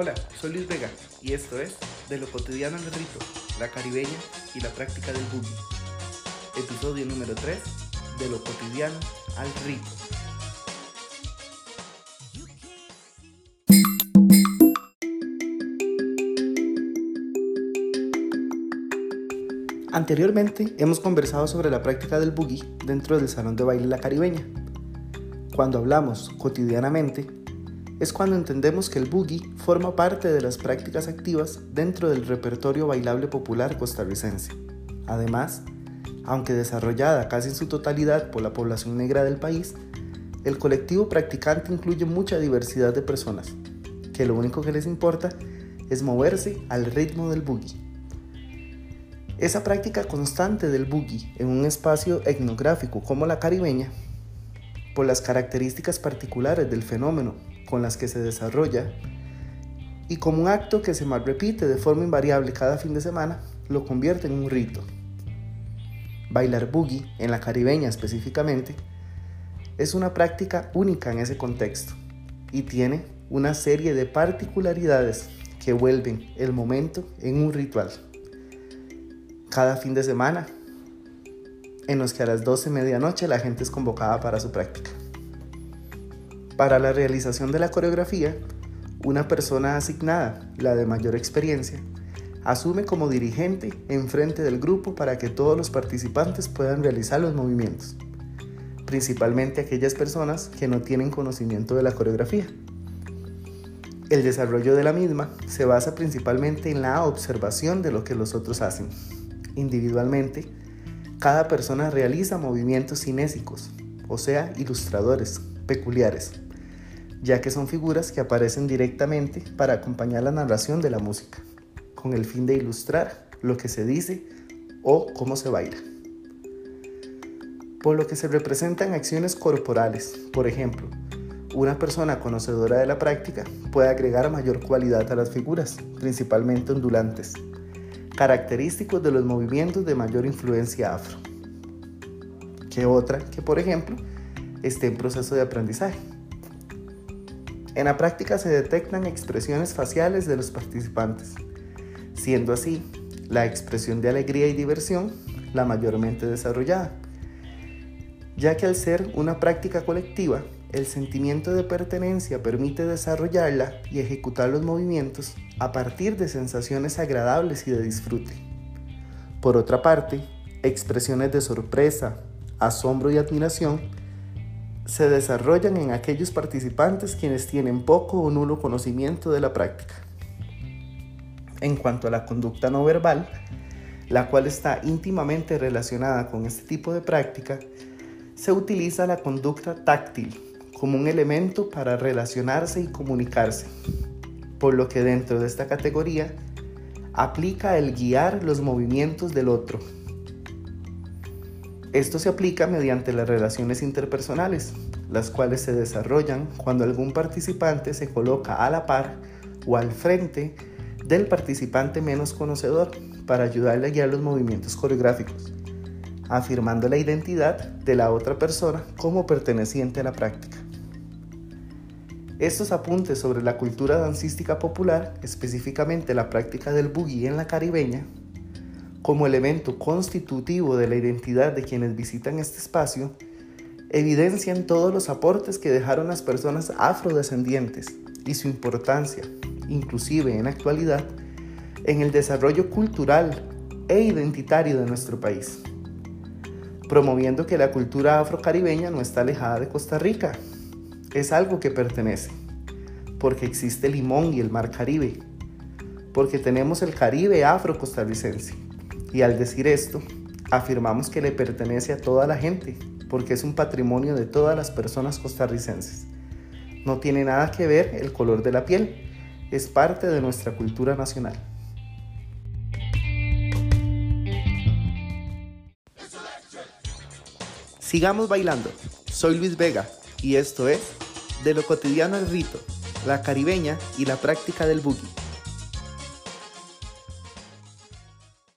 Hola, soy Luis Vega y esto es De lo cotidiano al rito, la caribeña y la práctica del boogie. Episodio número 3, De lo cotidiano al rito. Anteriormente hemos conversado sobre la práctica del boogie dentro del salón de baile La Caribeña. Cuando hablamos cotidianamente, es cuando entendemos que el boogie forma parte de las prácticas activas dentro del repertorio bailable popular costarricense. Además, aunque desarrollada casi en su totalidad por la población negra del país, el colectivo practicante incluye mucha diversidad de personas, que lo único que les importa es moverse al ritmo del boogie. Esa práctica constante del boogie en un espacio etnográfico como la caribeña, por las características particulares del fenómeno con las que se desarrolla y como un acto que se mal repite de forma invariable cada fin de semana, lo convierte en un rito. Bailar boogie, en la caribeña específicamente, es una práctica única en ese contexto y tiene una serie de particularidades que vuelven el momento en un ritual. Cada fin de semana, en los que a las 12 de medianoche la gente es convocada para su práctica. Para la realización de la coreografía, una persona asignada, la de mayor experiencia, asume como dirigente en frente del grupo para que todos los participantes puedan realizar los movimientos, principalmente aquellas personas que no tienen conocimiento de la coreografía. El desarrollo de la misma se basa principalmente en la observación de lo que los otros hacen. Individualmente, cada persona realiza movimientos cinésicos, o sea, ilustradores, peculiares, ya que son figuras que aparecen directamente para acompañar la narración de la música, con el fin de ilustrar lo que se dice o cómo se baila. Por lo que se representan acciones corporales, por ejemplo, una persona conocedora de la práctica puede agregar mayor cualidad a las figuras, principalmente ondulantes, característicos de los movimientos de mayor influencia afro, que otra que, por ejemplo, esté en proceso de aprendizaje. En la práctica se detectan expresiones faciales de los participantes, siendo así la expresión de alegría y diversión la mayormente desarrollada, ya que al ser una práctica colectiva, el sentimiento de pertenencia permite desarrollarla y ejecutar los movimientos a partir de sensaciones agradables y de disfrute. Por otra parte, expresiones de sorpresa, asombro y admiración se desarrollan en aquellos participantes quienes tienen poco o nulo conocimiento de la práctica. En cuanto a la conducta no verbal, la cual está íntimamente relacionada con este tipo de práctica, se utiliza la conducta táctil como un elemento para relacionarse y comunicarse, por lo que dentro de esta categoría aplica el guiar los movimientos del otro, esto se aplica mediante las relaciones interpersonales, las cuales se desarrollan cuando algún participante se coloca a la par o al frente del participante menos conocedor para ayudarle a guiar los movimientos coreográficos, afirmando la identidad de la otra persona como perteneciente a la práctica. Estos apuntes sobre la cultura dancística popular, específicamente la práctica del boogie en la caribeña, como elemento constitutivo de la identidad de quienes visitan este espacio, evidencian todos los aportes que dejaron las personas afrodescendientes y su importancia, inclusive en la actualidad, en el desarrollo cultural e identitario de nuestro país, promoviendo que la cultura afrocaribeña no está alejada de Costa Rica, es algo que pertenece, porque existe Limón y el Mar Caribe, porque tenemos el Caribe afro-costarricense y al decir esto, afirmamos que le pertenece a toda la gente, porque es un patrimonio de todas las personas costarricenses. No tiene nada que ver el color de la piel, es parte de nuestra cultura nacional. Sigamos bailando. Soy Luis Vega y esto es De lo cotidiano al rito, la caribeña y la práctica del boogie.